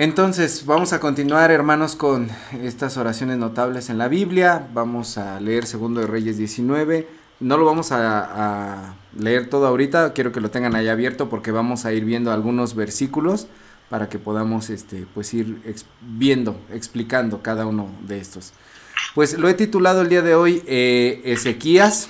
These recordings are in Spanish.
Entonces, vamos a continuar, hermanos, con estas oraciones notables en la Biblia. Vamos a leer Segundo de Reyes 19. No lo vamos a, leer todo ahorita, quiero que lo tengan ahí abierto porque vamos a ir viendo algunos versículos para que podamos este, pues ir viendo, explicando cada uno de estos. Pues lo he titulado el día de hoy eh, Ezequías,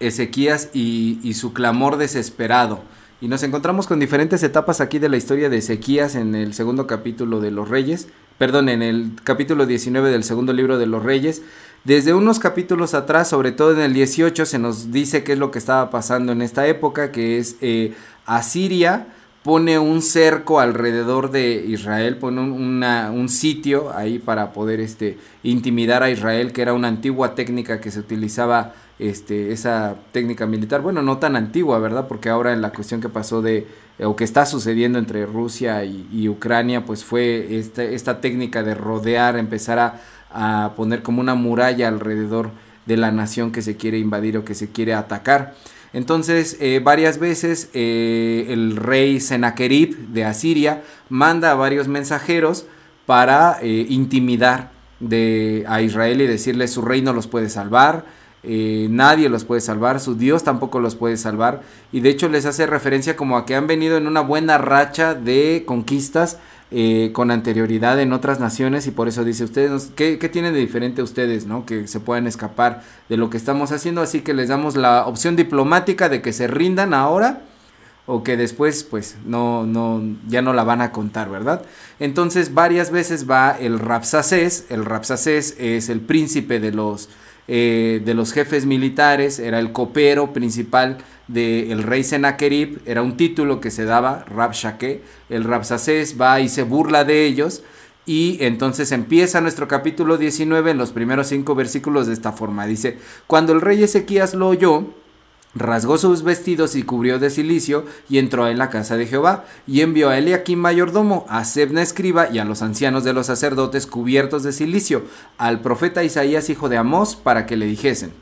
Ezequías y su clamor desesperado. Y nos encontramos con diferentes etapas aquí de la historia de Ezequías en el segundo capítulo de los Reyes, perdón, en el capítulo 19 del segundo libro de los Reyes. Desde unos capítulos atrás, sobre todo en el 18, se nos dice qué es lo que estaba pasando en esta época, que es eh, Asiria pone un cerco alrededor de Israel, pone un, un, sitio ahí para poder este, intimidar a Israel, que era una antigua técnica que se utilizaba este, esa técnica militar, bueno, no tan antigua, ¿verdad? Porque ahora en la cuestión que pasó de, o que está sucediendo entre Rusia y, Ucrania, pues fue esta, esta, técnica de rodear, empezar a, a, poner como una muralla alrededor de la nación que se quiere invadir o que se quiere atacar. Entonces, eh, varias veces eh, el rey Sennacherib de Asiria manda a varios mensajeros para eh, intimidar de, a Israel y decirle su reino los puede salvar, eh, nadie los puede salvar, su Dios tampoco los puede salvar. Y de hecho les hace referencia como a que han venido en una buena racha de conquistas eh, con anterioridad en otras naciones y por eso dice ustedes, ¿qué, ¿qué, tienen de diferente ustedes, no? Que se puedan escapar de lo que estamos haciendo, así que les damos la opción diplomática de que se rindan ahora o que después pues no, no, ya no la van a contar, ¿verdad? Entonces varias veces va el Rapsacés, el Rapsacés es el príncipe de los eh, de los jefes militares, era el copero principal del rey Sennacherib, era un título que se daba, Rabshakeh, el Rabsacés va y se burla de ellos, y entonces empieza nuestro capítulo 19 en los primeros cinco versículos de esta forma, dice, cuando el rey Ezequías lo oyó, rasgó sus vestidos y cubrió de silicio, y entró en la casa de Jehová, y envió a Eliakim mayordomo, a Sebna escriba, y a los ancianos de los sacerdotes cubiertos de silicio, al profeta Isaías hijo de Amós, para que le dijesen,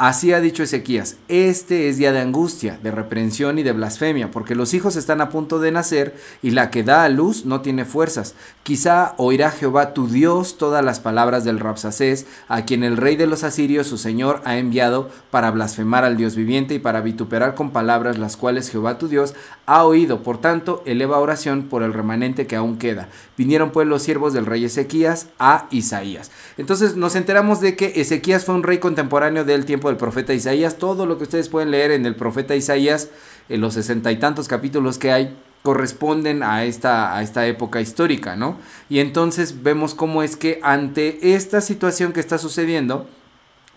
Así ha dicho Ezequías, este es día de angustia, de reprensión y de blasfemia, porque los hijos están a punto de nacer y la que da a luz no tiene fuerzas. Quizá oirá Jehová tu Dios todas las palabras del Rapsacés, a quien el rey de los asirios, su señor, ha enviado para blasfemar al Dios viviente y para vituperar con palabras las cuales Jehová tu Dios ha oído. Por tanto, eleva oración por el remanente que aún queda. Vinieron pues los siervos del rey Ezequías a Isaías. Entonces nos enteramos de que Ezequías fue un rey contemporáneo del tiempo del profeta Isaías. Todo lo que ustedes pueden leer en el profeta Isaías, en los sesenta y tantos capítulos que hay, corresponden a esta, a esta época histórica, ¿no? Y entonces vemos cómo es que ante esta situación que está sucediendo,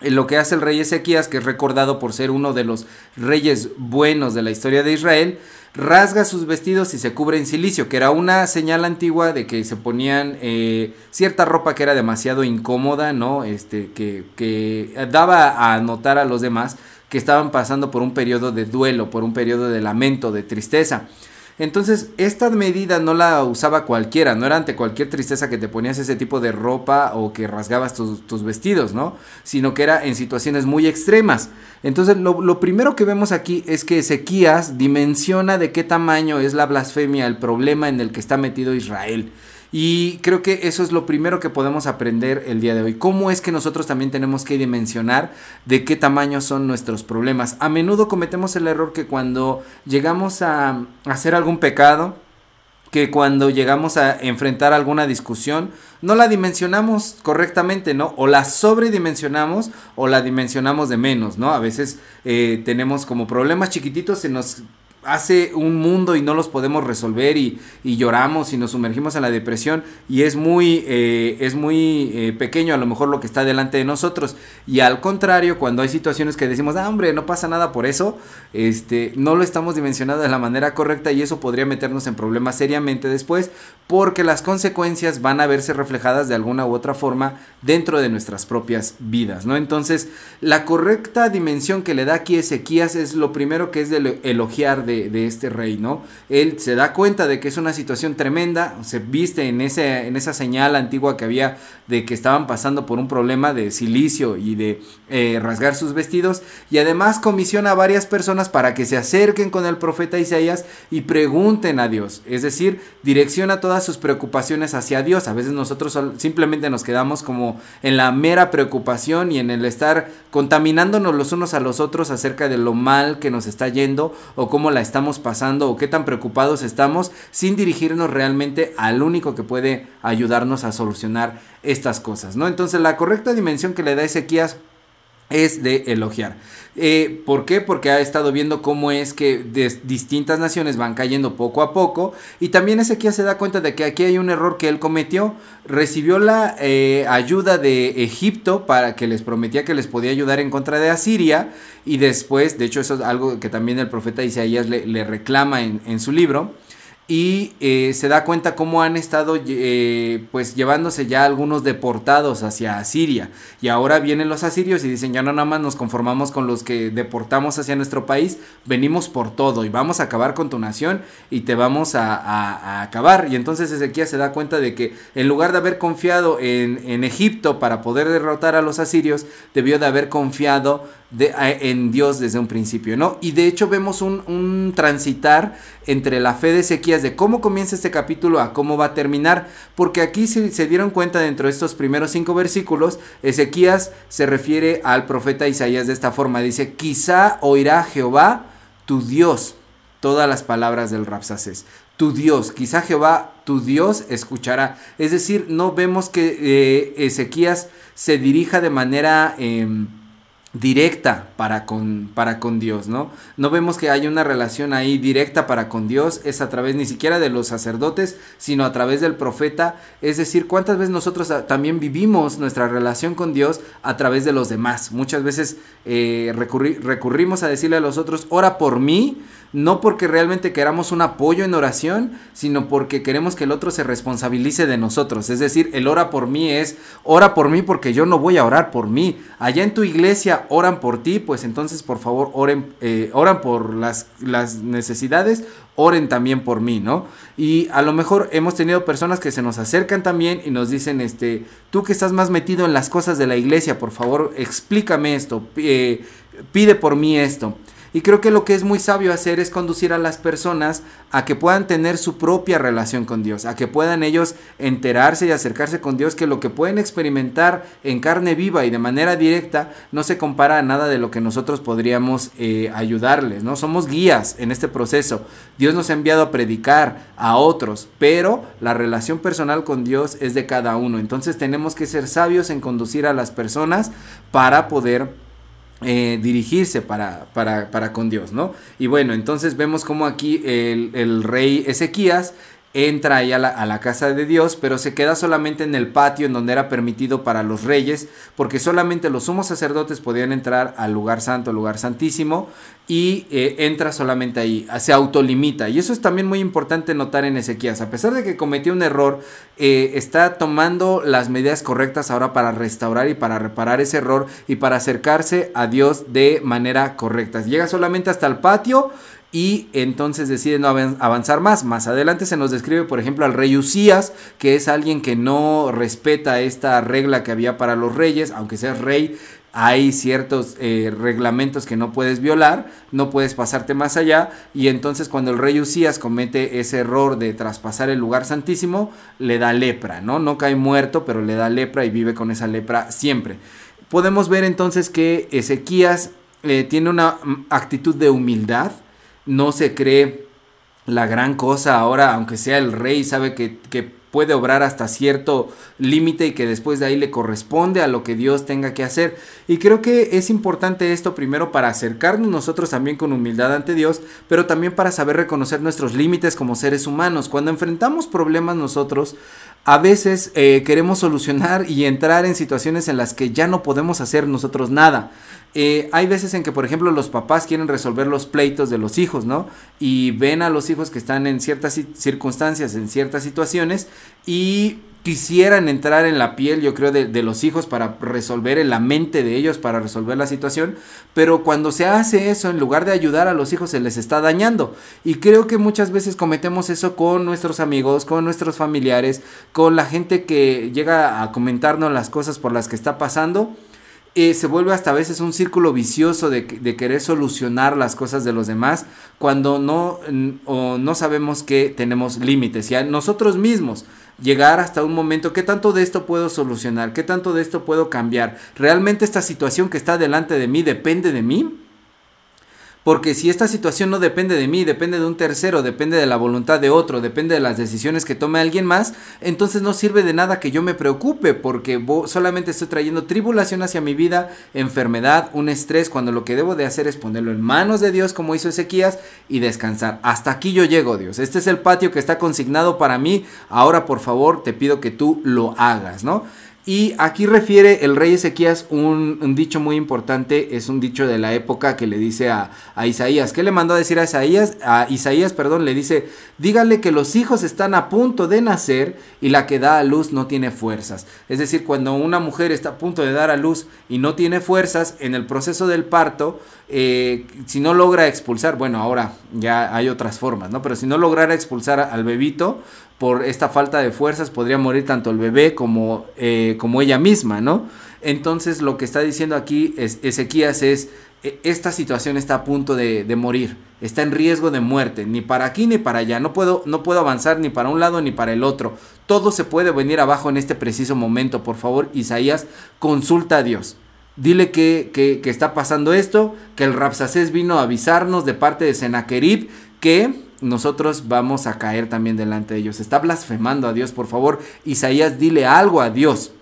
lo que hace el rey Ezequías, que es recordado por ser uno de los reyes buenos de la historia de Israel, rasga sus vestidos y se cubre en silicio, que era una señal antigua de que se ponían eh, cierta ropa que era demasiado incómoda, ¿no? Este, que, que daba a notar a los demás que estaban pasando por un periodo de duelo, por un periodo de lamento, de tristeza. Entonces, esta medida no la usaba cualquiera, no era ante cualquier tristeza que te ponías ese tipo de ropa o que rasgabas tus, vestidos, ¿no? Sino que era en situaciones muy extremas. Entonces, lo, lo, primero que vemos aquí es que Ezequías dimensiona de qué tamaño es la blasfemia, el problema en el que está metido Israel. Y creo que eso es lo primero que podemos aprender el día de hoy. ¿Cómo es que nosotros también tenemos que dimensionar de qué tamaño son nuestros problemas? A menudo cometemos el error que cuando llegamos a hacer algún pecado, que cuando llegamos a enfrentar alguna discusión, no la dimensionamos correctamente, ¿no? O la sobredimensionamos o la dimensionamos de menos, ¿no? A veces eh, tenemos como problemas chiquititos, se nos hace un mundo y no los podemos resolver y, lloramos y nos sumergimos en la depresión y es muy, eh, es muy eh, pequeño a lo mejor lo que está delante de nosotros. Y al contrario cuando hay situaciones que decimos ah hombre no pasa nada por eso este no lo estamos dimensionando de la manera correcta y eso podría meternos en problemas seriamente después porque las consecuencias van a verse reflejadas de alguna u otra forma dentro de nuestras propias vidas no entonces la correcta dimensión que le da aquí Ezequías es lo primero que es de elogiar de de, este rey, ¿no? Él se da cuenta de que es una situación tremenda, se viste en, ese, en esa señal antigua que había de que estaban pasando por un problema de silicio y de eh, rasgar sus vestidos, y además comisiona a varias personas para que se acerquen con el profeta Isaías y pregunten a Dios, es decir, direcciona todas sus preocupaciones hacia Dios. A veces nosotros simplemente nos quedamos como en la mera preocupación y en el estar contaminándonos los unos a los otros acerca de lo mal que nos está yendo o cómo la estamos pasando o qué tan preocupados estamos sin dirigirnos realmente al único que puede ayudarnos a solucionar estas cosas, ¿no? Entonces la correcta dimensión que le da Ezequías es de elogiar. Eh, ¿Por qué? Porque ha estado viendo cómo es que distintas naciones van cayendo poco a poco y también Ezequiel se da cuenta de que aquí hay un error que él cometió. Recibió la eh, ayuda de Egipto para que les prometía que les podía ayudar en contra de Asiria y después, de hecho eso es algo que también el profeta Isaías le, le reclama en, en su libro y eh, se da cuenta cómo han estado eh, pues llevándose ya algunos deportados hacia Asiria y ahora vienen los asirios y dicen ya no nada más nos conformamos con los que deportamos hacia nuestro país venimos por todo y vamos a acabar con tu nación y te vamos a, acabar y entonces Ezequiel se da cuenta de que en lugar de haber confiado en, en Egipto para poder derrotar a los asirios debió de haber confiado en Dios desde un principio, ¿no? Y de hecho vemos un, transitar entre la fe de Ezequías de cómo comienza este capítulo a cómo va a terminar, porque aquí se, dieron cuenta dentro de estos primeros cinco versículos, Ezequías se refiere al profeta Isaías de esta forma, dice, quizá oirá Jehová tu Dios todas las palabras del Rapsaces. Tu Dios, quizá Jehová, tu Dios escuchará. Es decir, no vemos que eh, Ezequías se dirija de manera... Em, directa para con, para con Dios, ¿no? No vemos que haya una relación ahí directa para con Dios, es a través ni siquiera de los sacerdotes, sino a través del profeta, es decir, cuántas veces nosotros también vivimos nuestra relación con Dios a través de los demás. Muchas veces eh, recurrimos a decirle a los otros, ora por mí, no porque realmente queramos un apoyo en oración, sino porque queremos que el otro se responsabilice de nosotros. Es decir, el ora por mí es, ora por mí porque yo no voy a orar por mí. Allá en tu iglesia oran por ti, pues entonces por favor oren, eh, oran por las, las necesidades, oren también por mí, ¿no? Y a lo mejor hemos tenido personas que se nos acercan también y nos dicen, este, tú que estás más metido en las cosas de la iglesia, por favor explícame esto, eh, pide por mí esto. Y creo que lo que es muy sabio hacer es conducir a las personas a que puedan tener su propia relación con Dios, a que puedan ellos enterarse y acercarse con Dios, que lo que pueden experimentar en carne viva y de manera directa no se compara a nada de lo que nosotros podríamos eh, ayudarles, ¿no? Somos guías en este proceso. Dios nos ha enviado a predicar a otros, pero la relación personal con Dios es de cada uno. Entonces tenemos que ser sabios en conducir a las personas para poder eh, dirigirse para, para, para, con Dios, ¿no? Y bueno, entonces vemos como aquí el, el rey Ezequías entra ahí a la, casa de Dios, pero se queda solamente en el patio en donde era permitido para los reyes, porque solamente los sumos sacerdotes podían entrar al lugar santo, al lugar santísimo, y eh, entra solamente ahí, se autolimita. Y eso es también muy importante notar en Ezequías. A pesar de que cometió un error, eh, está tomando las medidas correctas ahora para restaurar y para reparar ese error y para acercarse a Dios de manera correcta. Llega solamente hasta el patio y entonces decide no avanzar más. Más adelante se nos describe, por ejemplo, al rey Usías, que es alguien que no respeta esta regla que había para los reyes, aunque seas rey, hay ciertos eh, reglamentos que no puedes violar, no puedes pasarte más allá, y entonces cuando el rey Usías comete ese error de traspasar el lugar santísimo, le da lepra, ¿no? No cae muerto, pero le da lepra y vive con esa lepra siempre. Podemos ver entonces que Ezequías eh, tiene una mm, actitud de humildad, no se cree la gran cosa ahora, aunque sea el rey, sabe que, puede obrar hasta cierto límite y que después de ahí le corresponde a lo que Dios tenga que hacer. Y creo que es importante esto primero para acercarnos nosotros también con humildad ante Dios, pero también para saber reconocer nuestros límites como seres humanos. Cuando enfrentamos problemas nosotros, a veces eh, queremos solucionar y entrar en situaciones en las que ya no podemos hacer nosotros nada. Eh, hay veces en que, por ejemplo, los papás quieren resolver los pleitos de los hijos, ¿no? Y ven a los hijos que están en ciertas circunstancias, en ciertas situaciones, y quisieran entrar en la piel, yo creo, de, los hijos para resolver en la mente de ellos, para resolver la situación, pero cuando se hace eso, en lugar de ayudar a los hijos, se les está dañando. Y creo que muchas veces cometemos eso con nuestros amigos, con nuestros familiares, con la gente que llega a comentarnos las cosas por las que está pasando. Eh, se vuelve hasta a veces un círculo vicioso de, de, querer solucionar las cosas de los demás cuando no, o no sabemos que tenemos límites. Y a nosotros mismos llegar hasta un momento, ¿qué tanto de esto puedo solucionar? ¿Qué tanto de esto puedo cambiar? ¿Realmente esta situación que está delante de mí depende de mí? Porque si esta situación no depende de mí, depende de un tercero, depende de la voluntad de otro, depende de las decisiones que tome alguien más, entonces no sirve de nada que yo me preocupe porque solamente estoy trayendo tribulación hacia mi vida, enfermedad, un estrés, cuando lo que debo de hacer es ponerlo en manos de Dios como hizo Ezequías y descansar. Hasta aquí yo llego, Dios. Este es el patio que está consignado para mí. Ahora, por favor, te pido que tú lo hagas, ¿no? Y aquí refiere el rey Ezequías un, dicho muy importante, es un dicho de la época que le dice a, Isaías. ¿Qué le mandó a decir a Isaías? A Isaías, perdón, le dice, dígale que los hijos están a punto de nacer y la que da a luz no tiene fuerzas. Es decir, cuando una mujer está a punto de dar a luz y no tiene fuerzas en el proceso del parto, eh, si no logra expulsar, bueno, ahora ya hay otras formas, ¿no? Pero si no lograra expulsar al bebito, por esta falta de fuerzas podría morir tanto el bebé como, eh, como ella misma, ¿no? Entonces lo que está diciendo aquí es, Ezequías es, e, esta situación está a punto de, morir, está en riesgo de muerte, ni para aquí ni para allá, no puedo, no puedo avanzar ni para un lado ni para el otro, todo se puede venir abajo en este preciso momento, por favor Isaías, consulta a Dios. Dile que, que, que está pasando esto, que el Rapsacés vino a avisarnos de parte de Senaquerib que nosotros vamos a caer también delante de ellos. Está blasfemando a Dios, por favor. Isaías, dile algo a Dios.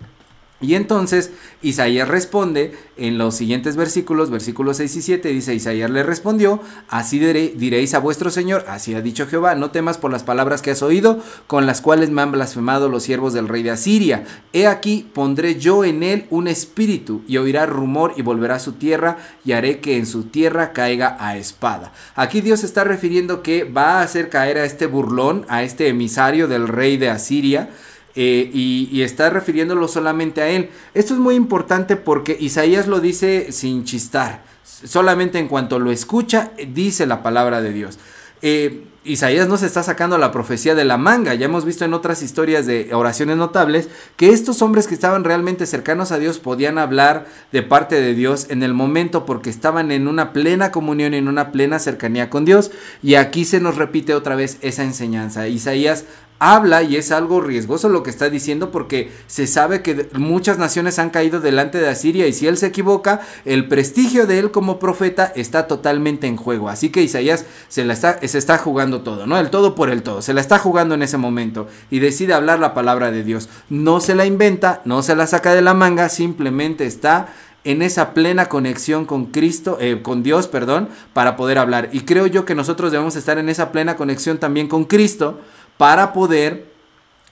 Y entonces Isaías responde en los siguientes versículos, versículos 6 y 7, dice Isaías le respondió, así diréis a vuestro Señor, así ha dicho Jehová, no temas por las palabras que has oído, con las cuales me han blasfemado los siervos del rey de Asiria. He aquí, pondré yo en él un espíritu, y oirá rumor y volverá a su tierra, y haré que en su tierra caiga a espada. Aquí Dios está refiriendo que va a hacer caer a este burlón, a este emisario del rey de Asiria, eh, y, está refiriéndolo solamente a él. Esto es muy importante porque Isaías lo dice sin chistar. Solamente en cuanto lo escucha, dice la palabra de Dios. Eh, Isaías no se está sacando la profecía de la manga. Ya hemos visto en otras historias de oraciones notables que estos hombres que estaban realmente cercanos a Dios podían hablar de parte de Dios en el momento porque estaban en una plena comunión, en una plena cercanía con Dios. Y aquí se nos repite otra vez esa enseñanza. Isaías habla y es algo riesgoso lo que está diciendo porque se sabe que muchas naciones han caído delante de Asiria y si él se equivoca, el prestigio de él como profeta está totalmente en juego. Así que Isaías se, la está, se está jugando todo, ¿no? El todo por el todo. Se la está jugando en ese momento y decide hablar la palabra de Dios. No se la inventa, no se la saca de la manga, simplemente está en esa plena conexión con Cristo, eh, con Dios, perdón, para poder hablar. Y creo yo que nosotros debemos estar en esa plena conexión también con Cristo para poder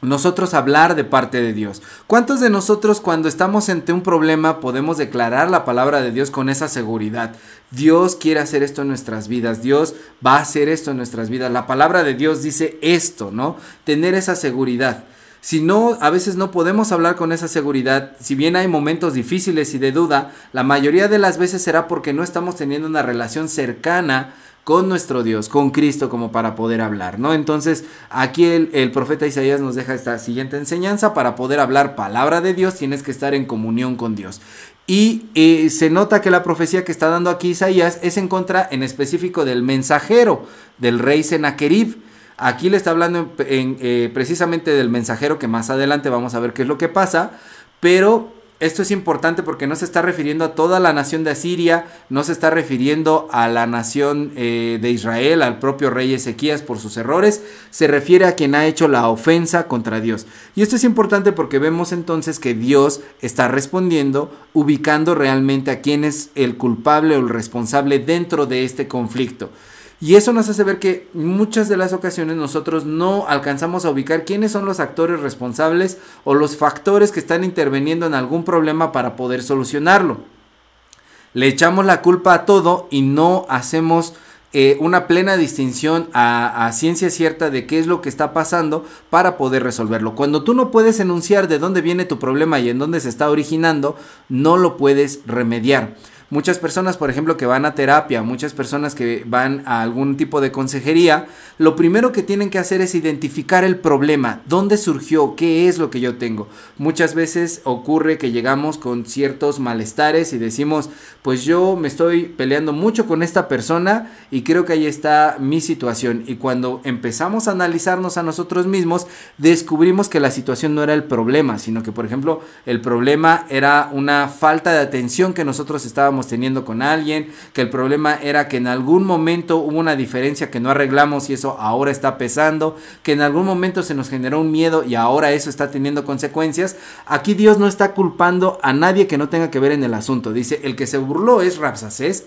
nosotros hablar de parte de Dios. ¿Cuántos de nosotros cuando estamos ante un problema podemos declarar la palabra de Dios con esa seguridad? Dios quiere hacer esto en nuestras vidas, Dios va a hacer esto en nuestras vidas. La palabra de Dios dice esto, ¿no? Tener esa seguridad. Si no, a veces no podemos hablar con esa seguridad, si bien hay momentos difíciles y de duda, la mayoría de las veces será porque no estamos teniendo una relación cercana con nuestro Dios, con Cristo, como para poder hablar, ¿no? Entonces, aquí el, profeta Isaías nos deja esta siguiente enseñanza, para poder hablar palabra de Dios tienes que estar en comunión con Dios. Y se nota que la profecía que está dando aquí Isaías es en contra en específico del mensajero, del rey Senaquerib. Aquí le está hablando eh, precisamente del mensajero que más adelante vamos a ver qué es lo que pasa, pero esto es importante porque no se está refiriendo a toda la nación de Asiria, no se está refiriendo a la nación eh, de Israel, al propio rey Ezequías por sus errores, se refiere a quien ha hecho la ofensa contra Dios. Y esto es importante porque vemos entonces que Dios está respondiendo, ubicando realmente a quién es el culpable o el responsable dentro de este conflicto. Y eso nos hace ver que muchas de las ocasiones nosotros no alcanzamos a ubicar quiénes son los actores responsables o los factores que están interviniendo en algún problema para poder solucionarlo. Le echamos la culpa a todo y no hacemos eh, una plena distinción a, a, ciencia cierta de qué es lo que está pasando para poder resolverlo. Cuando tú no puedes enunciar de dónde viene tu problema y en dónde se está originando, no lo puedes remediar. Muchas personas, por ejemplo, que van a terapia, muchas personas que van a algún tipo de consejería, lo primero que tienen que hacer es identificar el problema, dónde surgió, qué es lo que yo tengo. Muchas veces ocurre que llegamos con ciertos malestares y decimos, pues yo me estoy peleando mucho con esta persona y creo que ahí está mi situación. Y cuando empezamos a analizarnos a nosotros mismos, descubrimos que la situación no era el problema, sino que, por ejemplo, el problema era una falta de atención que nosotros estábamos teniendo con alguien, que el problema era que en algún momento hubo una diferencia que no arreglamos y eso ahora está pesando, que en algún momento se nos generó un miedo y ahora eso está teniendo consecuencias. Aquí Dios no está culpando a nadie que no tenga que ver en el asunto. Dice, el que se burló es Rapsacés,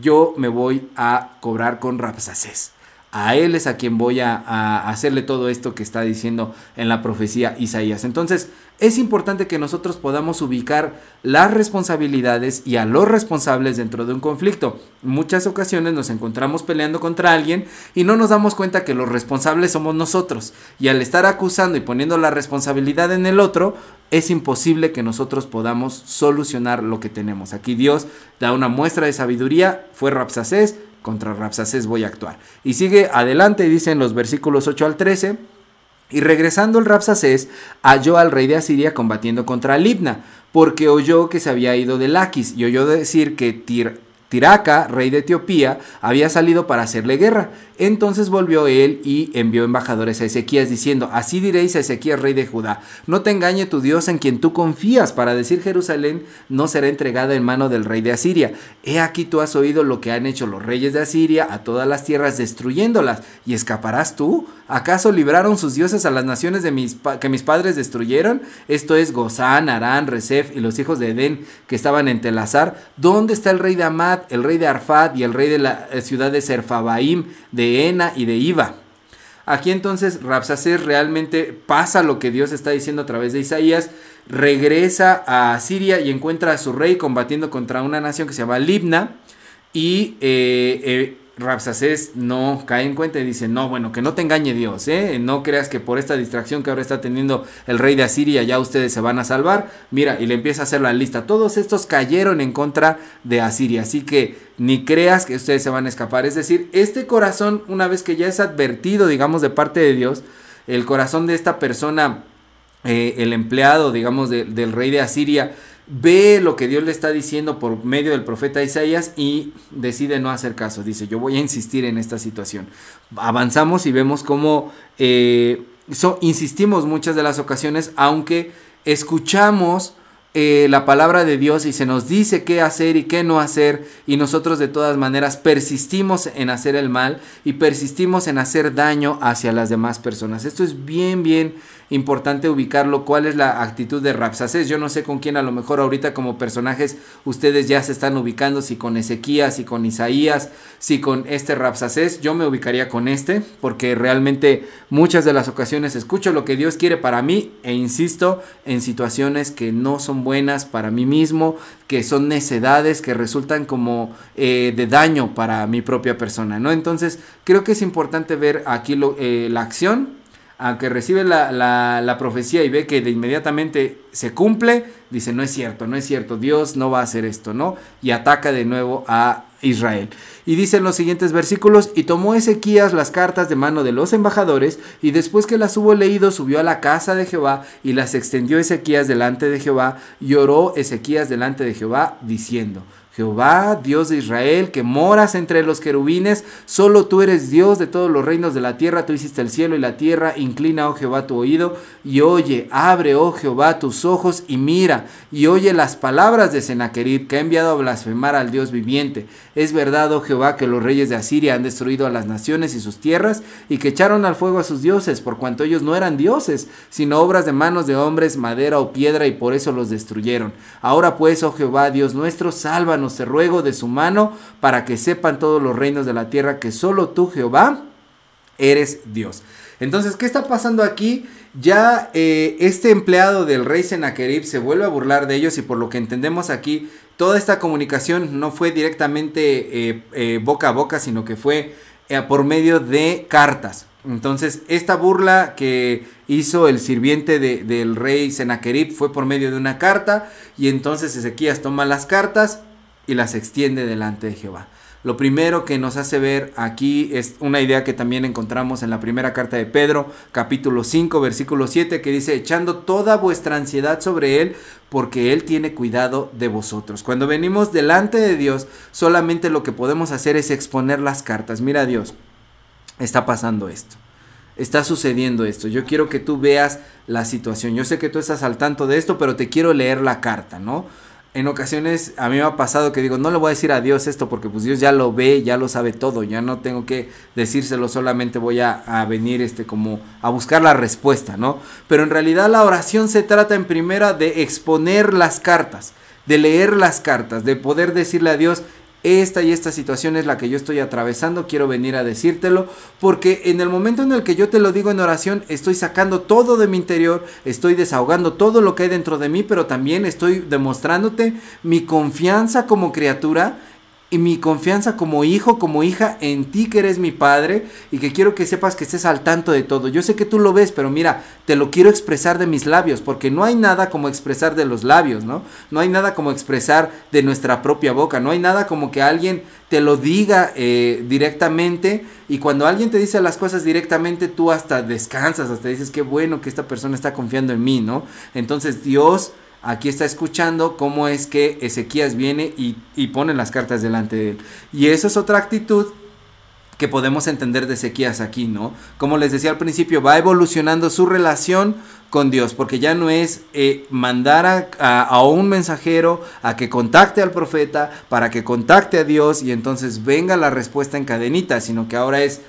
yo me voy a cobrar con Rapsacés. A él es a quien voy a, hacerle todo esto que está diciendo en la profecía Isaías. Entonces, es importante que nosotros podamos ubicar las responsabilidades y a los responsables dentro de un conflicto. Muchas ocasiones nos encontramos peleando contra alguien y no nos damos cuenta que los responsables somos nosotros. Y al estar acusando y poniendo la responsabilidad en el otro, es imposible que nosotros podamos solucionar lo que tenemos. Aquí Dios da una muestra de sabiduría, fue Rapsacés, contra Rapsacés voy a actuar. Y sigue adelante, dice en los versículos 8 al 13. Y regresando el Rapsacés, halló al rey de Asiria combatiendo contra Libna, porque oyó que se había ido de Laquis y oyó decir que Tir Tiraca, rey de Etiopía, había salido para hacerle guerra. Entonces volvió él y envió embajadores a Ezequías diciendo, así diréis a Ezequías, rey de Judá, no te engañe tu Dios en quien tú confías para decir Jerusalén no será entregada en mano del rey de Asiria. He aquí tú has oído lo que han hecho los reyes de Asiria a todas las tierras destruyéndolas, y escaparás tú. ¿Acaso libraron sus dioses a las naciones de mis que mis padres destruyeron? Esto es Gozán, Arán, Resef y los hijos de Edén que estaban en Telazar. ¿Dónde está el rey de Amad, el rey de Arfad y el rey de la eh, ciudad de Serfabaim, de Ena y de Iva? Aquí entonces Rapsacés realmente pasa lo que Dios está diciendo a través de Isaías, regresa a Siria y encuentra a su rey combatiendo contra una nación que se llama Libna y eh, eh, Rapsacés no cae en cuenta y dice, no, bueno, que no te engañe Dios, ¿eh? no creas que por esta distracción que ahora está teniendo el rey de Asiria ya ustedes se van a salvar. Mira, y le empieza a hacer la lista. Todos estos cayeron en contra de Asiria, así que ni creas que ustedes se van a escapar. Es decir, este corazón, una vez que ya es advertido, digamos, de parte de Dios, el corazón de esta persona, eh, el empleado, digamos, del rey de Asiria, ve lo que Dios le está diciendo por medio del profeta Isaías y decide no hacer caso. Dice, yo voy a insistir en esta situación. Avanzamos y vemos cómo eh, insistimos muchas de las ocasiones, aunque escuchamos eh, la palabra de Dios y se nos dice qué hacer y qué no hacer y nosotros de todas maneras persistimos en hacer el mal y persistimos en hacer daño hacia las demás personas. Esto es bien, bien importante ubicarlo, cuál es la actitud de Rapsacés. Yo no sé con quién a lo mejor ahorita como personajes ustedes ya se están ubicando, si con Ezequías, si con Isaías, si con este Rapsacés. Yo me ubicaría con este, porque realmente muchas de las ocasiones escucho lo que Dios quiere para mí e insisto en situaciones que no son buenas para mí mismo, que son necedades, que resultan como eh, de daño para mi propia persona, ¿no? Entonces creo que es importante ver aquí eh, la acción aunque recibe la, la, profecía y ve que de inmediatamente se cumple, dice, no es cierto, no es cierto, Dios no va a hacer esto, ¿no? Y ataca de nuevo a Israel. Y dice en los siguientes versículos, y tomó Ezequías las cartas de mano de los embajadores, y después que las hubo leído, subió a la casa de Jehová, y las extendió Ezequías delante de Jehová, y oró Ezequías delante de Jehová, diciendo, Jehová, Dios de Israel, que moras entre los querubines, solo tú eres Dios de todos los reinos de la tierra, tú hiciste el cielo y la tierra, inclina, oh Jehová, tu oído y oye, abre, oh Jehová, tus ojos y mira, y oye las palabras de Sennacherib, que ha enviado a blasfemar al Dios viviente. Es verdad, oh Jehová, que los reyes de Asiria han destruido a las naciones y sus tierras, y que echaron al fuego a sus dioses, por cuanto ellos no eran dioses, sino obras de manos de hombres, madera o piedra, y por eso los destruyeron. Ahora pues, oh Jehová, Dios nuestro, sálvanos te ruego de su mano, para que sepan todos los reinos de la tierra que solo tú, Jehová, eres Dios. Entonces, ¿qué está pasando aquí? Ya eh, este empleado del rey Sennacherib se vuelve a burlar de ellos y por lo que entendemos aquí toda esta comunicación no fue directamente eh, eh, boca a boca, sino que fue por medio de cartas. Entonces, esta burla que hizo el sirviente del rey Sennacherib fue por medio de una carta, y entonces Ezequías toma las cartas y las extiende delante de Jehová. Lo primero que nos hace ver aquí es una idea que también encontramos en la primera carta de Pedro, capítulo 5, versículo 7, que dice, echando toda vuestra ansiedad sobre Él, porque Él tiene cuidado de vosotros. Cuando venimos delante de Dios, solamente lo que podemos hacer es exponer las cartas. Mira Dios, está pasando esto. Está sucediendo esto. Yo quiero que tú veas la situación. Yo sé que tú estás al tanto de esto, pero te quiero leer la carta, ¿no? En ocasiones a mí me ha pasado que digo, no le voy a decir a Dios esto porque pues Dios ya lo ve, ya lo sabe todo, ya no tengo que decírselo, solamente voy a, a, venir este como a buscar la respuesta, ¿no? Pero en realidad la oración se trata en primera de exponer las cartas, de leer las cartas, de poder decirle a Dios, esta y esta situación es la que yo estoy atravesando, quiero venir a decírtelo, porque en el momento en el que yo te lo digo en oración, estoy sacando todo de mi interior, estoy desahogando todo lo que hay dentro de mí, pero también estoy demostrándote mi confianza como criatura y mi confianza como hijo, como hija en ti que eres mi padre y que quiero que sepas que estés al tanto de todo. Yo sé que tú lo ves, pero mira, te lo quiero expresar de mis labios, porque no hay nada como expresar de los labios, ¿no? No hay nada como expresar de nuestra propia boca, no hay nada como que alguien te lo diga eh, directamente y cuando alguien te dice las cosas directamente, tú hasta descansas, hasta dices qué bueno que esta persona está confiando en mí, ¿no? Entonces Dios aquí está escuchando cómo es que Ezequías viene y, pone las cartas delante de él. Y esa es otra actitud que podemos entender de Ezequías aquí, ¿no? Como les decía al principio, va evolucionando su relación con Dios, porque ya no es eh, mandar a, a, un mensajero a que contacte al profeta para que contacte a Dios y entonces venga la respuesta en cadenita, sino que ahora es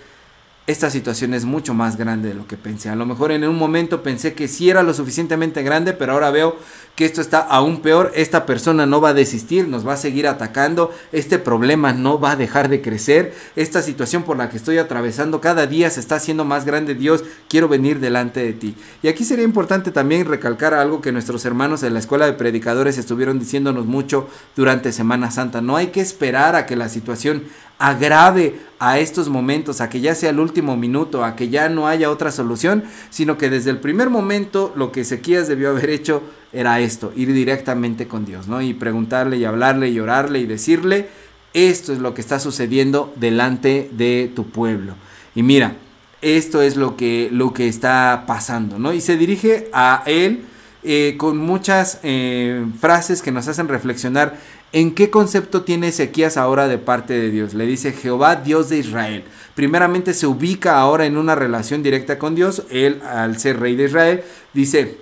esta situación es mucho más grande de lo que pensé. A lo mejor en un momento pensé que sí era lo suficientemente grande, pero ahora veo que esto está aún peor. Esta persona no va a desistir, nos va a seguir atacando. Este problema no va a dejar de crecer. Esta situación por la que estoy atravesando cada día se está haciendo más grande. Dios, quiero venir delante de ti. Y aquí sería importante también recalcar algo que nuestros hermanos en la escuela de predicadores estuvieron diciéndonos mucho durante Semana Santa. No hay que esperar a que la situación agrave a estos momentos, a que ya sea el último minuto, a que ya no haya otra solución, sino que desde el primer momento lo que Ezequías debió haber hecho era esto, ir directamente con Dios, ¿no? Y preguntarle y hablarle y orarle y decirle, esto es lo que está sucediendo delante de tu pueblo. Y mira, esto es lo que, lo que está pasando, ¿no? Y se dirige a él eh, con muchas eh, frases que nos hacen reflexionar ¿En qué concepto tiene Ezequías ahora de parte de Dios? Le dice Jehová, Dios de Israel. Primeramente se ubica ahora en una relación directa con Dios. Él, al ser rey de Israel, dice,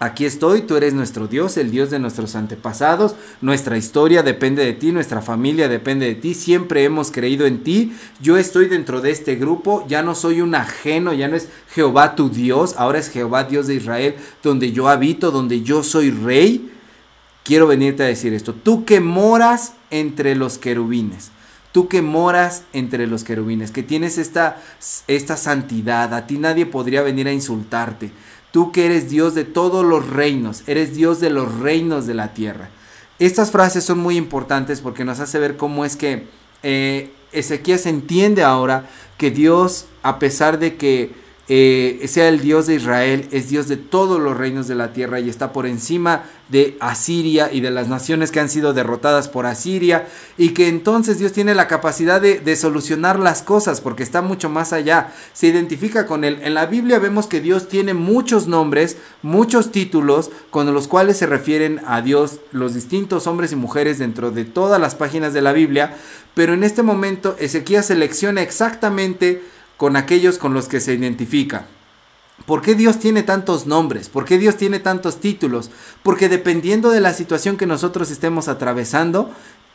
Aquí estoy, tú eres nuestro Dios, el Dios de nuestros antepasados, nuestra historia depende de ti, nuestra familia depende de ti, siempre hemos creído en ti, yo estoy dentro de este grupo, ya no soy un ajeno, ya no es Jehová tu Dios, ahora es Jehová Dios de Israel, donde yo habito, donde yo soy rey, quiero venirte a decir esto. Tú que moras entre los querubines. Tú que moras entre los querubines, que tienes esta, esta santidad, a ti nadie podría venir a insultarte. Tú que eres Dios de todos los reinos, eres Dios de los reinos de la tierra. Estas frases son muy importantes porque nos hace ver cómo es que eh, Ezequías entiende ahora que Dios, a pesar de que eh, sea el Dios de Israel, es Dios de todos los reinos de la tierra y está por encima de Asiria y de las naciones que han sido derrotadas por Asiria y que entonces Dios tiene la capacidad de, de solucionar las cosas porque está mucho más allá, se identifica con él. En la Biblia vemos que Dios tiene muchos nombres, muchos títulos con los cuales se refieren a Dios los distintos hombres y mujeres dentro de todas las páginas de la Biblia, pero en este momento Ezequías selecciona exactamente con aquellos con los que se identifica. ¿Por qué Dios tiene tantos nombres? ¿Por qué Dios tiene tantos títulos? Porque dependiendo de la situación que nosotros estemos atravesando,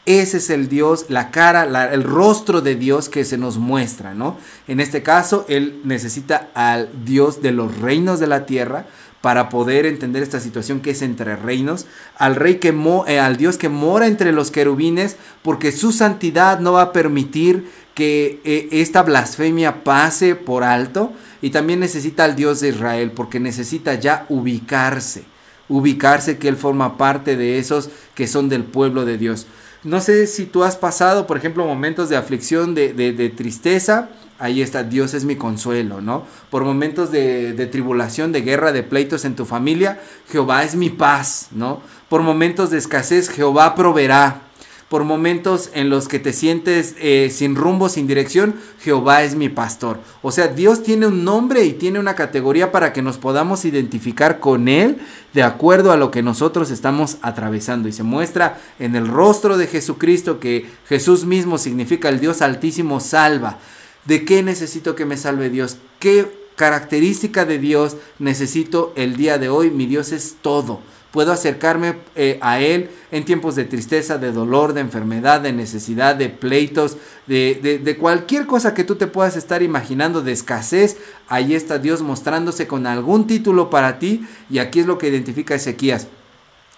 ese es el Dios, la cara, el rostro de Dios que se nos muestra, ¿no? En este caso, Él necesita al Dios de los reinos de la tierra para poder entender esta situación que es entre reinos, al rey que eh, al Dios que mora entre los querubines, porque su santidad no va a permitir que eh, esta blasfemia pase por alto y también necesita al Dios de Israel porque necesita ya ubicarse, ubicarse que Él forma parte de esos que son del pueblo de Dios. No sé si tú has pasado, por ejemplo, momentos de aflicción, de, de, tristeza. Ahí está, Dios es mi consuelo, ¿no? Por momentos de, de, tribulación, de guerra, de pleitos en tu familia, Jehová es mi paz, ¿no? Por momentos de escasez, Jehová proveerá por momentos en los que te sientes eh, sin rumbo, sin dirección, Jehová es mi pastor. O sea, Dios tiene un nombre y tiene una categoría para que nos podamos identificar con Él de acuerdo a lo que nosotros estamos atravesando. Y se muestra en el rostro de Jesucristo que Jesús mismo significa el Dios altísimo salva. ¿De qué necesito que me salve Dios? ¿Qué característica de Dios necesito el día de hoy? Mi Dios es todo. Puedo acercarme eh, a Él en tiempos de tristeza, de dolor, de enfermedad, de necesidad, de pleitos, de, de, cualquier cosa que tú te puedas estar imaginando, de escasez. Ahí está Dios mostrándose con algún título para ti y aquí es lo que identifica Ezequías.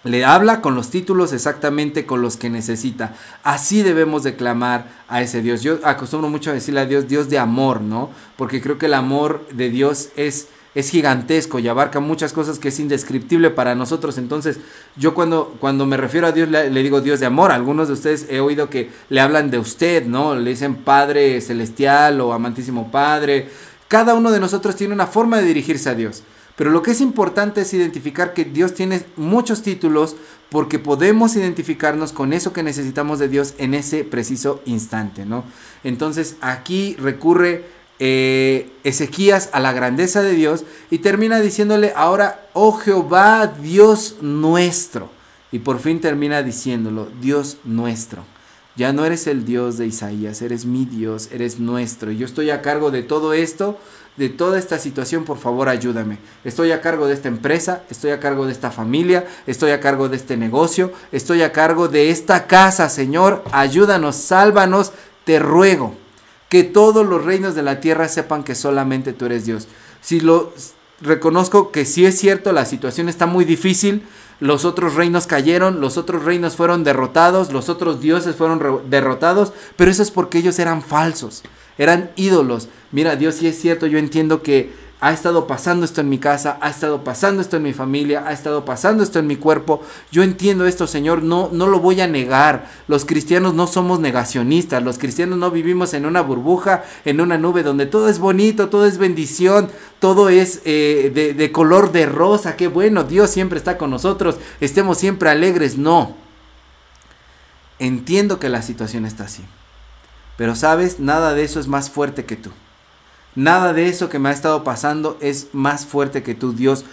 Le habla con los títulos exactamente con los que necesita. Así debemos de clamar a ese Dios. Yo acostumbro mucho a decirle a Dios, Dios de amor, ¿no? Porque creo que el amor de Dios es es gigantesco y abarca muchas cosas que es indescriptible para nosotros. Entonces, yo cuando, cuando me refiero a Dios, le, digo Dios de amor. Algunos de ustedes he oído que le hablan de usted, ¿no? Le dicen Padre Celestial o Amantísimo Padre. Cada uno de nosotros tiene una forma de dirigirse a Dios. Pero lo que es importante es identificar que Dios tiene muchos títulos porque podemos identificarnos con eso que necesitamos de Dios en ese preciso instante, ¿no? Entonces aquí recurre eh, Ezequías a la grandeza de Dios y termina diciéndole ahora, oh Jehová, Dios nuestro. Y por fin termina diciéndolo, Dios nuestro. Ya no eres el Dios de Isaías, eres mi Dios, eres nuestro. Yo estoy a cargo de todo esto, de toda esta situación, por favor ayúdame. Estoy a cargo de esta empresa, estoy a cargo de esta familia, estoy a cargo de este negocio, estoy a cargo de esta casa, Señor. Ayúdanos, sálvanos, te ruego que todos los reinos de la tierra sepan que solamente tú eres Dios. Si lo reconozco que sí es cierto, la situación está muy difícil, los otros reinos cayeron, los otros reinos fueron derrotados, los otros dioses fueron derrotados, pero eso es porque ellos eran falsos, eran ídolos. Mira, Dios sí es cierto, yo entiendo que ha estado pasando esto en mi casa, ha estado pasando esto en mi familia, ha estado pasando esto en mi cuerpo. Yo entiendo esto, Señor, no, no lo voy a negar. Los cristianos no somos negacionistas, los cristianos no vivimos en una burbuja, en una nube donde todo es bonito, todo es bendición, todo es eh, de, de color de rosa. Qué bueno, Dios siempre está con nosotros, estemos siempre alegres. No. Entiendo que la situación está así. Pero sabes, nada de eso es más fuerte que tú. Nada de eso que me ha estado pasando es más fuerte que tú, Dios.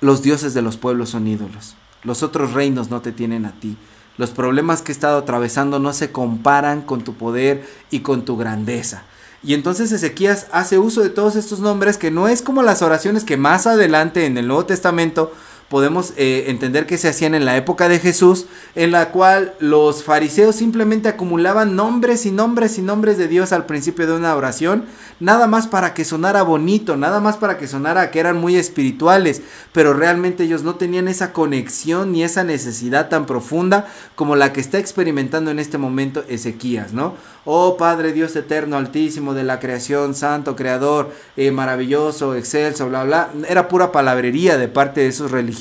Los dioses de los pueblos son ídolos. Los otros reinos no te tienen a ti. Los problemas que he estado atravesando no se comparan con tu poder y con tu grandeza. Y entonces Ezequías hace uso de todos estos nombres que no es como las oraciones que más adelante en el Nuevo Testamento podemos eh, entender que se hacían en la época de Jesús, en la cual los fariseos simplemente acumulaban nombres y nombres y nombres de Dios al principio de una oración, nada más para que sonara bonito, nada más para que sonara que eran muy espirituales, pero realmente ellos no tenían esa conexión ni esa necesidad tan profunda como la que está experimentando en este momento Ezequías, ¿no? Oh Padre Dios eterno, altísimo de la creación, santo, creador, eh, maravilloso, excelso, bla, bla. Era pura palabrería de parte de esos religiosos.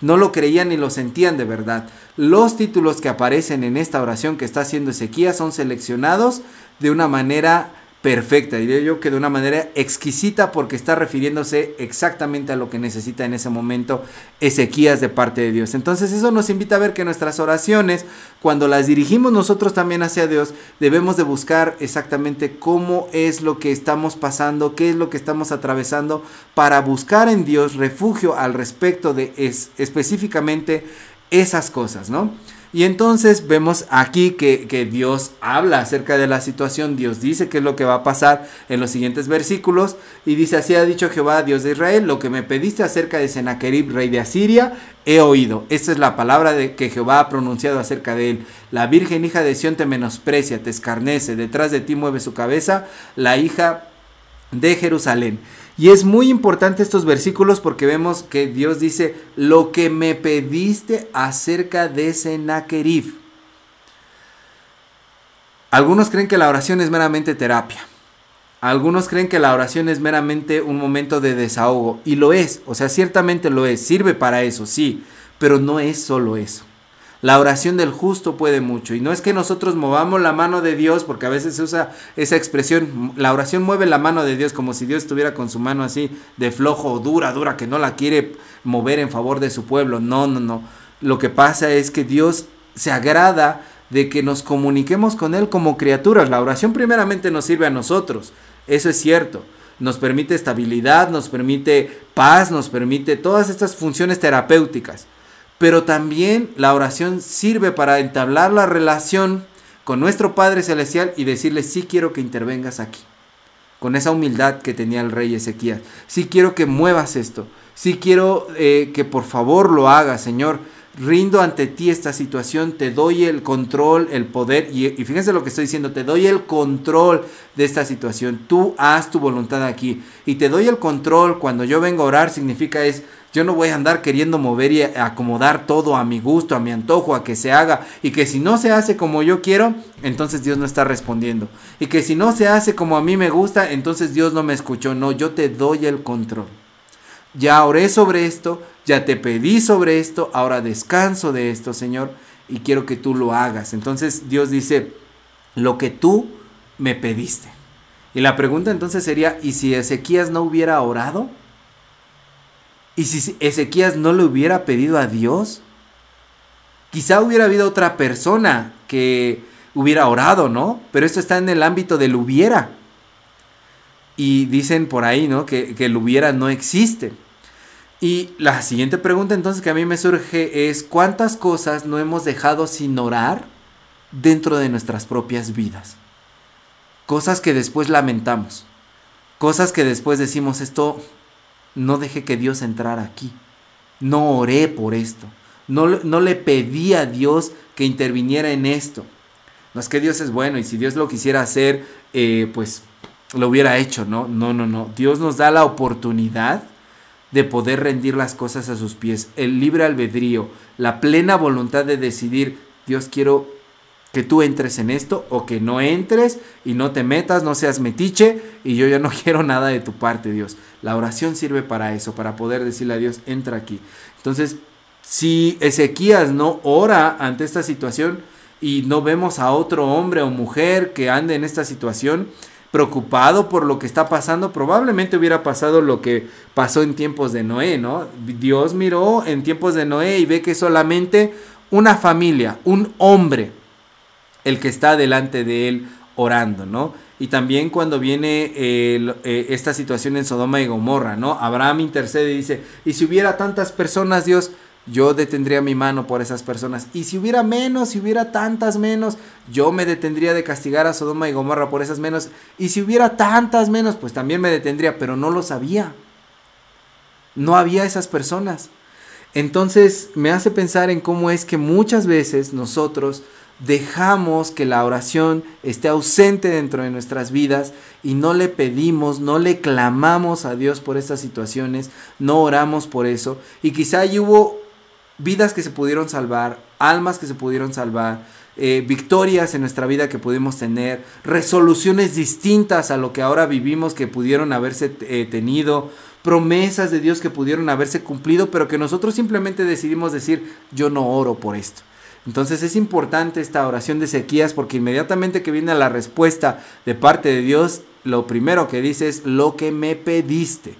No lo creían ni lo sentían de verdad. Los títulos que aparecen en esta oración que está haciendo Ezequías son seleccionados de una manera perfecta, diría yo que de una manera exquisita porque está refiriéndose exactamente a lo que necesita en ese momento Ezequías de parte de Dios. Entonces eso nos invita a ver que nuestras oraciones, cuando las dirigimos nosotros también hacia Dios, debemos de buscar exactamente cómo es lo que estamos pasando, qué es lo que estamos atravesando, para buscar en Dios refugio al respecto de es, específicamente esas cosas, ¿no? Y entonces vemos aquí que, Dios habla acerca de la situación, Dios dice qué es lo que va a pasar en los siguientes versículos y dice, así ha dicho Jehová, Dios de Israel, lo que me pediste acerca de Sennacherib, rey de Asiria, he oído. Esta es la palabra de que Jehová ha pronunciado acerca de él. La virgen hija de Sión te menosprecia, te escarnece, detrás de ti mueve su cabeza, la hija de Jerusalén. Y es muy importante estos versículos porque vemos que Dios dice, lo que me pediste acerca de Sennacherib. Algunos creen que la oración es meramente terapia. Algunos creen que la oración es meramente un momento de desahogo y lo es, o sea, ciertamente lo es, sirve para eso, sí, pero no es solo eso. La oración del justo puede mucho. Y no es que nosotros movamos la mano de Dios, porque a veces se usa esa expresión, la oración mueve la mano de Dios como si Dios estuviera con su mano así de flojo, dura, dura, que no la quiere mover en favor de su pueblo. No, no, no. Lo que pasa es que Dios se agrada de que nos comuniquemos con Él como criaturas. La oración primeramente nos sirve a nosotros, eso es cierto. Nos permite estabilidad, nos permite paz, nos permite todas estas funciones terapéuticas pero también la oración sirve para entablar la relación con nuestro Padre Celestial y decirle, sí quiero que intervengas aquí. Con esa humildad que tenía el rey Ezequías. Sí quiero que muevas esto. Sí quiero eh, que por favor lo hagas, Señor. Rindo ante ti esta situación, te doy el control, el poder, y, y fíjense lo que estoy diciendo, te doy el control de esta situación, tú haz tu voluntad aquí, y te doy el control cuando yo vengo a orar, significa es, yo no voy a andar queriendo mover y acomodar todo a mi gusto, a mi antojo, a que se haga. Y que si no se hace como yo quiero, entonces Dios no está respondiendo. Y que si no se hace como a mí me gusta, entonces Dios no me escuchó. No, yo te doy el control. Ya oré sobre esto, ya te pedí sobre esto, ahora descanso de esto, Señor, y quiero que tú lo hagas. Entonces Dios dice, lo que tú me pediste. Y la pregunta entonces sería, ¿y si Ezequías no hubiera orado? ¿Y si Ezequías no le hubiera pedido a Dios? Quizá hubiera habido otra persona que hubiera orado, ¿no? Pero esto está en el ámbito del hubiera. Y dicen por ahí, ¿no? Que, que el hubiera no existe. Y la siguiente pregunta entonces que a mí me surge es, ¿cuántas cosas no hemos dejado sin orar dentro de nuestras propias vidas? Cosas que después lamentamos. Cosas que después decimos, esto no dejé que Dios entrara aquí. No oré por esto. No, no, le pedí a Dios que interviniera en esto. No es que Dios es bueno y si Dios lo quisiera hacer, eh, pues lo hubiera hecho, ¿no? No, no, no. Dios nos da la oportunidad de poder rendir las cosas a sus pies. El libre albedrío, la plena voluntad de decidir, Dios quiero que tú entres en esto o que no entres y no te metas, no seas metiche y yo ya no quiero nada de tu parte, Dios. La oración sirve para eso, para poder decirle a Dios, entra aquí. Entonces, si Ezequías no ora ante esta situación y no vemos a otro hombre o mujer que ande en esta situación, preocupado por lo que está pasando, probablemente hubiera pasado lo que pasó en tiempos de Noé, ¿no? Dios miró en tiempos de Noé y ve que solamente una familia, un hombre, el que está delante de él orando, ¿no? Y también cuando viene eh, esta situación en Sodoma y Gomorra, ¿no? Abraham intercede y dice, y si hubiera tantas personas, Dios, yo detendría mi mano por esas personas. Y si hubiera menos, si hubiera tantas menos, yo me detendría de castigar a Sodoma y Gomorra por esas menos. Y si hubiera tantas menos, pues también me detendría, pero no lo sabía. No había esas personas. Entonces me hace pensar en cómo es que muchas veces nosotros dejamos que la oración esté ausente dentro de nuestras vidas y no le pedimos, no le clamamos a Dios por estas situaciones, no oramos por eso y quizá ahí hubo vidas que se pudieron salvar, almas que se pudieron salvar, eh, victorias en nuestra vida que pudimos tener, resoluciones distintas a lo que ahora vivimos que pudieron haberse eh, tenido, promesas de Dios que pudieron haberse cumplido, pero que nosotros simplemente decidimos decir, yo no oro por esto. Entonces es importante esta oración de Ezequías porque inmediatamente que viene la respuesta de parte de Dios, lo primero que dice es lo que me pediste.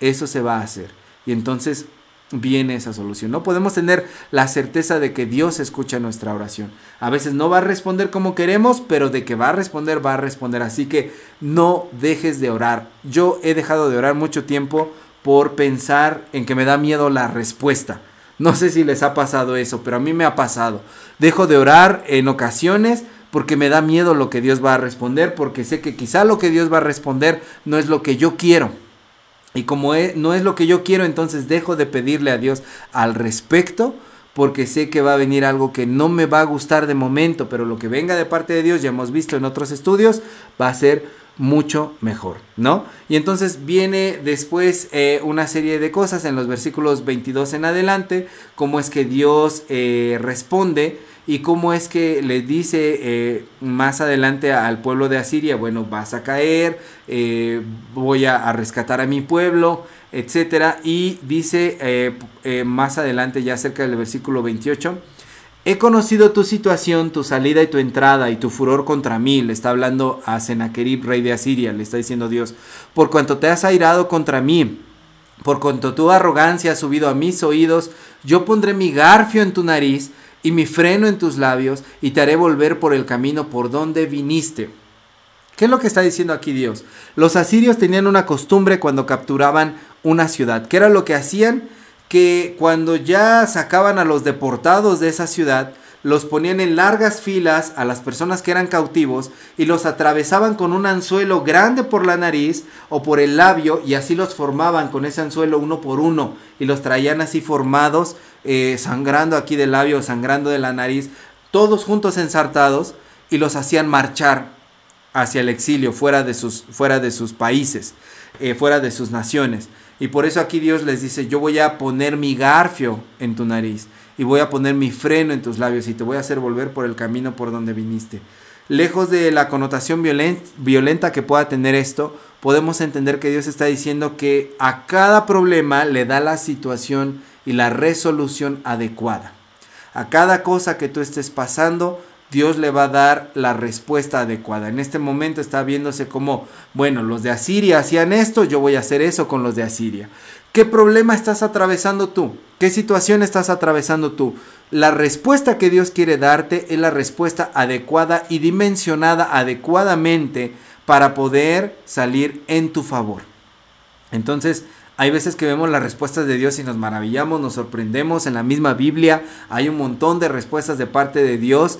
Eso se va a hacer. Y entonces viene esa solución. No podemos tener la certeza de que Dios escucha nuestra oración. A veces no va a responder como queremos, pero de que va a responder, va a responder. Así que no dejes de orar. Yo he dejado de orar mucho tiempo por pensar en que me da miedo la respuesta. No sé si les ha pasado eso, pero a mí me ha pasado. Dejo de orar en ocasiones porque me da miedo lo que Dios va a responder, porque sé que quizá lo que Dios va a responder no es lo que yo quiero. Y como e, no es lo que yo quiero, entonces dejo de pedirle a Dios al respecto, porque sé que va a venir algo que no me va a gustar de momento, pero lo que venga de parte de Dios, ya hemos visto en otros estudios, va a ser mucho mejor, ¿no? Y entonces viene después eh, una serie de cosas en los versículos 22 en adelante, cómo es que Dios eh, responde y cómo es que le dice eh, más adelante al pueblo de Asiria, bueno, vas a caer, voy a, rescatar a mi pueblo, etcétera, y dice más adelante ya cerca del versículo 28, He conocido tu situación, tu salida y tu entrada y tu furor contra mí. Le está hablando a Sennacherib, rey de Asiria. Le está diciendo Dios. Por cuanto te has airado contra mí, por cuanto tu arrogancia ha subido a mis oídos, yo pondré mi garfio en tu nariz y mi freno en tus labios y te haré volver por el camino por donde viniste. ¿Qué es lo que está diciendo aquí Dios? Los asirios tenían una costumbre cuando capturaban una ciudad. ¿Qué era lo que hacían? Que cuando ya sacaban a los deportados de esa ciudad, los ponían en largas filas a las personas que eran cautivos y los atravesaban con un anzuelo grande por la nariz o por el labio y así los formaban con ese anzuelo uno por uno y los traían así formados, eh, sangrando aquí del labio, sangrando de la nariz, todos juntos ensartados y los hacían marchar hacia el exilio, fuera de sus, fuera de sus países, eh, fuera de sus naciones. Y por eso aquí Dios les dice, yo voy a poner mi garfio en tu nariz y voy a poner mi freno en tus labios y te voy a hacer volver por el camino por donde viniste. Lejos de la connotación violenta que pueda tener esto, podemos entender que Dios está diciendo que a cada problema le da la situación y la resolución adecuada. A cada cosa que tú estés pasando, Dios le va a dar la respuesta adecuada. En este momento está viéndose como, bueno, los de Asiria hacían esto, yo voy a hacer eso con los de Asiria. ¿Qué problema estás atravesando tú? ¿Qué situación estás atravesando tú? La respuesta que Dios quiere darte es la respuesta adecuada y dimensionada adecuadamente para poder salir en tu favor. Entonces, hay veces que vemos las respuestas de Dios y nos maravillamos, nos sorprendemos. En la misma Biblia hay un montón de respuestas de parte de Dios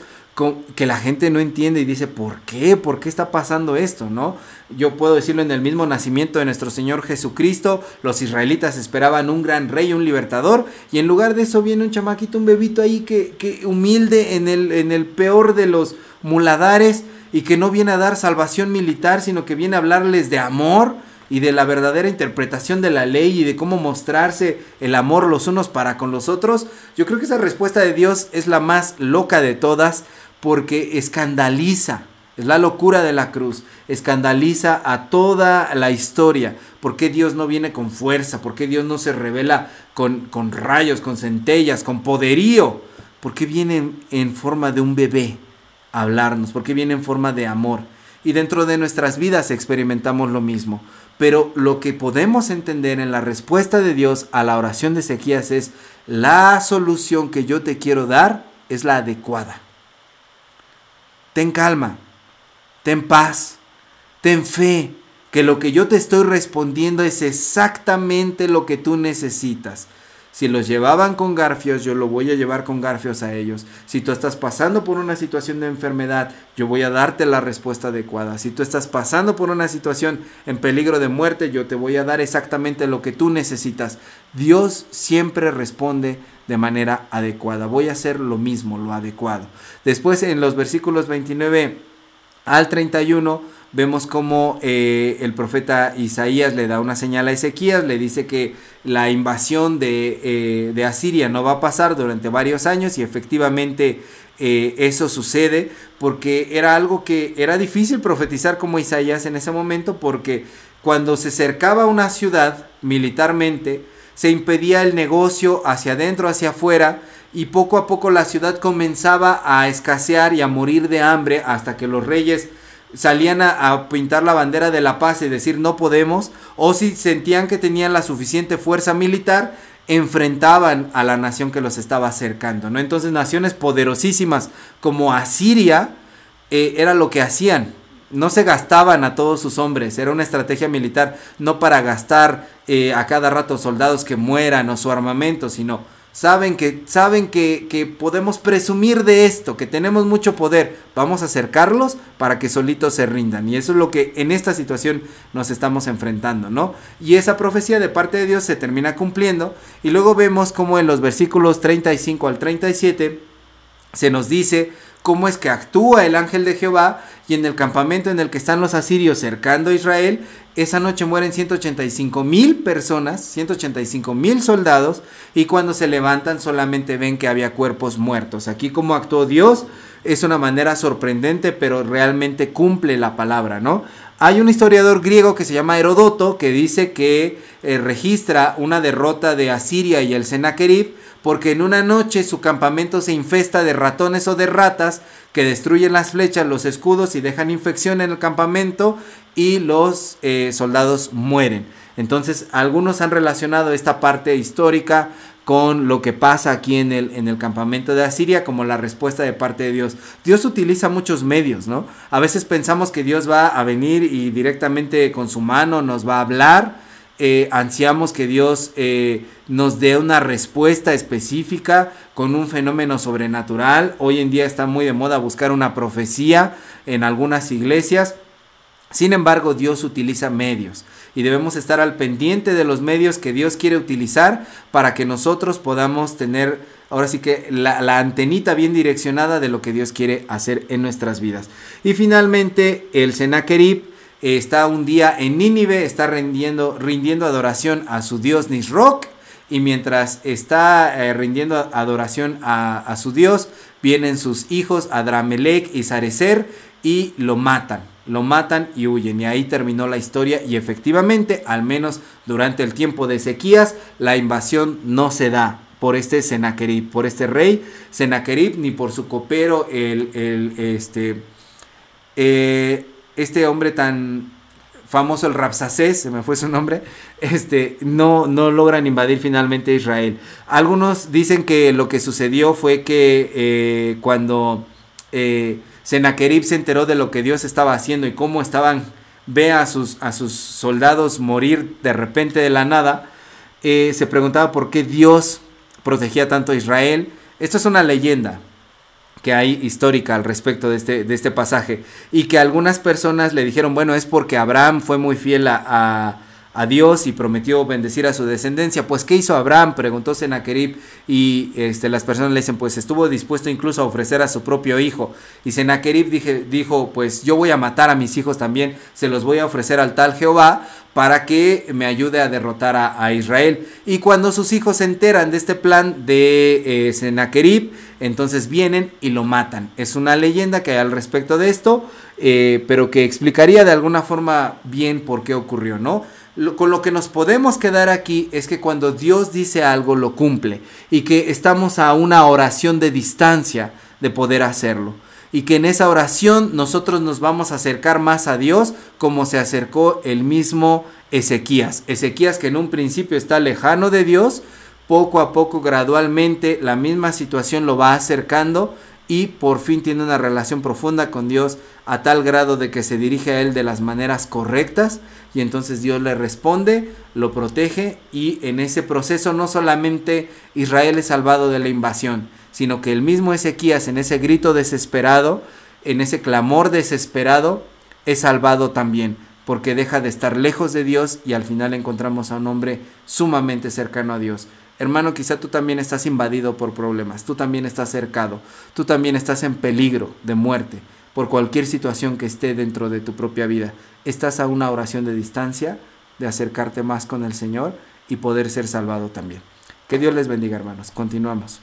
que la gente no entiende y dice, ¿por qué? ¿Por qué está pasando esto? ¿No? Yo puedo decirlo en el mismo nacimiento de nuestro Señor Jesucristo, los israelitas esperaban un gran rey, un libertador, y en lugar de eso viene un chamaquito, un bebito ahí que, que humilde en el, en el peor de los muladares y que no viene a dar salvación militar, sino que viene a hablarles de amor y de la verdadera interpretación de la ley y de cómo mostrarse el amor los unos para con los otros, yo creo que esa respuesta de Dios es la más loca de todas porque escandaliza, es la locura de la cruz, escandaliza a toda la historia. ¿Por qué Dios no viene con fuerza? ¿Por qué Dios no se revela con, con rayos, con centellas, con poderío? ¿Por qué viene en forma de un bebé a hablarnos? ¿Por qué viene en forma de amor? Y dentro de nuestras vidas experimentamos lo mismo. Pero lo que podemos entender en la respuesta de Dios a la oración de Ezequías es la solución que yo te quiero dar es la adecuada ten calma, ten paz, ten fe, que lo que yo te estoy respondiendo es exactamente lo que tú necesitas. Si los llevaban con garfios, yo lo voy a llevar con garfios a ellos. Si tú estás pasando por una situación de enfermedad, yo voy a darte la respuesta adecuada. Si tú estás pasando por una situación en peligro de muerte, yo te voy a dar exactamente lo que tú necesitas. Dios siempre responde de manera adecuada. Voy a hacer lo mismo, lo adecuado. Después en los versículos 29 al 31 vemos como eh, el profeta Isaías le da una señal a Ezequías, le dice que la invasión de, eh, de Asiria no va a pasar durante varios años y efectivamente eh, eso sucede porque era algo que era difícil profetizar como Isaías en ese momento porque cuando se cercaba una ciudad militarmente, se impedía el negocio hacia adentro, hacia afuera, y poco a poco la ciudad comenzaba a escasear y a morir de hambre hasta que los reyes salían a, pintar la bandera de la paz y decir no podemos, o si sentían que tenían la suficiente fuerza militar, enfrentaban a la nación que los estaba acercando, ¿no? Entonces naciones poderosísimas como Asiria eh, era lo que hacían, no se gastaban a todos sus hombres, era una estrategia militar no para gastar eh, a cada rato soldados que mueran o su armamento, sino saben que saben que, que, podemos presumir de esto, que tenemos mucho poder, vamos a acercarlos para que solitos se rindan. Y eso es lo que en esta situación nos estamos enfrentando, ¿no? Y esa profecía de parte de Dios se termina cumpliendo y luego vemos como en los versículos 35 al 37 se nos dice cómo es que actúa el ángel de Jehová y en el campamento en el que están los asirios cercando a Israel, esa noche mueren 185 mil personas, 185 mil soldados y cuando se levantan solamente ven que había cuerpos muertos. Aquí como actuó Dios es una manera sorprendente pero realmente cumple la palabra, ¿no? Hay un historiador griego que se llama Herodoto que dice que eh, registra una derrota de Asiria y el Sennacherib porque en una noche su campamento se infesta de ratones o de ratas que destruyen las flechas, los escudos y dejan infección en el campamento y los eh, soldados mueren. Entonces algunos han relacionado esta parte histórica con lo que pasa aquí en el, en el campamento de Asiria como la respuesta de parte de Dios. Dios utiliza muchos medios, ¿no? A veces pensamos que Dios va a venir y directamente con su mano nos va a hablar eh, ansiamos que Dios eh, nos dé una respuesta específica con un fenómeno sobrenatural. Hoy en día está muy de moda buscar una profecía en algunas iglesias. Sin embargo, Dios utiliza medios y debemos estar al pendiente de los medios que Dios quiere utilizar para que nosotros podamos tener ahora sí que la, la, antenita bien direccionada de lo que Dios quiere hacer en nuestras vidas. Y finalmente el Senaquerib está un día en Nínive, está rindiendo, rindiendo adoración a su dios Nisroch. Y mientras está eh, rindiendo adoración a, su dios, vienen sus hijos Adramelech y Sarecer y lo matan. Lo matan y huyen. Y ahí terminó la historia. Y efectivamente, al menos durante el tiempo de Ezequías, la invasión no se da por este Senaquerib, por este rey Senaquerib, ni por su copero, el, el este, eh, este hombre tan famoso, el Rapsacés, se me fue su nombre, este, no, no logran invadir finalmente Israel. Algunos dicen que lo que sucedió fue que eh, cuando eh, se enteró de lo que Dios estaba haciendo y cómo estaban, ve a sus, a sus soldados morir de repente de la nada, eh, se preguntaba por qué Dios protegía tanto a Israel. Esto es una leyenda, que hay histórica al respecto de este, de este pasaje. Y que algunas personas le dijeron, bueno, es porque Abraham fue muy fiel a, a, Dios y prometió bendecir a su descendencia. Pues, ¿qué hizo Abraham? Preguntó Senaquerib y este, las personas le dicen, pues estuvo dispuesto incluso a ofrecer a su propio hijo. Y Senaquerib dijo, pues yo voy a matar a mis hijos también, se los voy a ofrecer al tal Jehová para que me ayude a derrotar a, Israel. Y cuando sus hijos se enteran de este plan de eh, Sennacherib, entonces vienen y lo matan. Es una leyenda que hay al respecto de esto, eh, pero que explicaría de alguna forma bien por qué ocurrió, ¿no? Con lo que nos podemos quedar aquí es que cuando Dios dice algo lo cumple y que estamos a una oración de distancia de poder hacerlo y que en esa oración nosotros nos vamos a acercar más a Dios como se acercó el mismo Ezequías. Ezequías que en un principio está lejano de Dios, poco a poco, gradualmente, la misma situación lo va acercando y por fin tiene una relación profunda con Dios a tal grado de que se dirige a Él de las maneras correctas y entonces Dios le responde, lo protege y en ese proceso no solamente Israel es salvado de la invasión, sino que el mismo Ezequías en ese grito desesperado, en ese clamor desesperado, es salvado también, porque deja de estar lejos de Dios y al final encontramos a un hombre sumamente cercano a Dios. Hermano, quizá tú también estás invadido por problemas, tú también estás cercado, tú también estás en peligro de muerte por cualquier situación que esté dentro de tu propia vida. Estás a una oración de distancia, de acercarte más con el Señor y poder ser salvado también. Que Dios les bendiga, hermanos. Continuamos.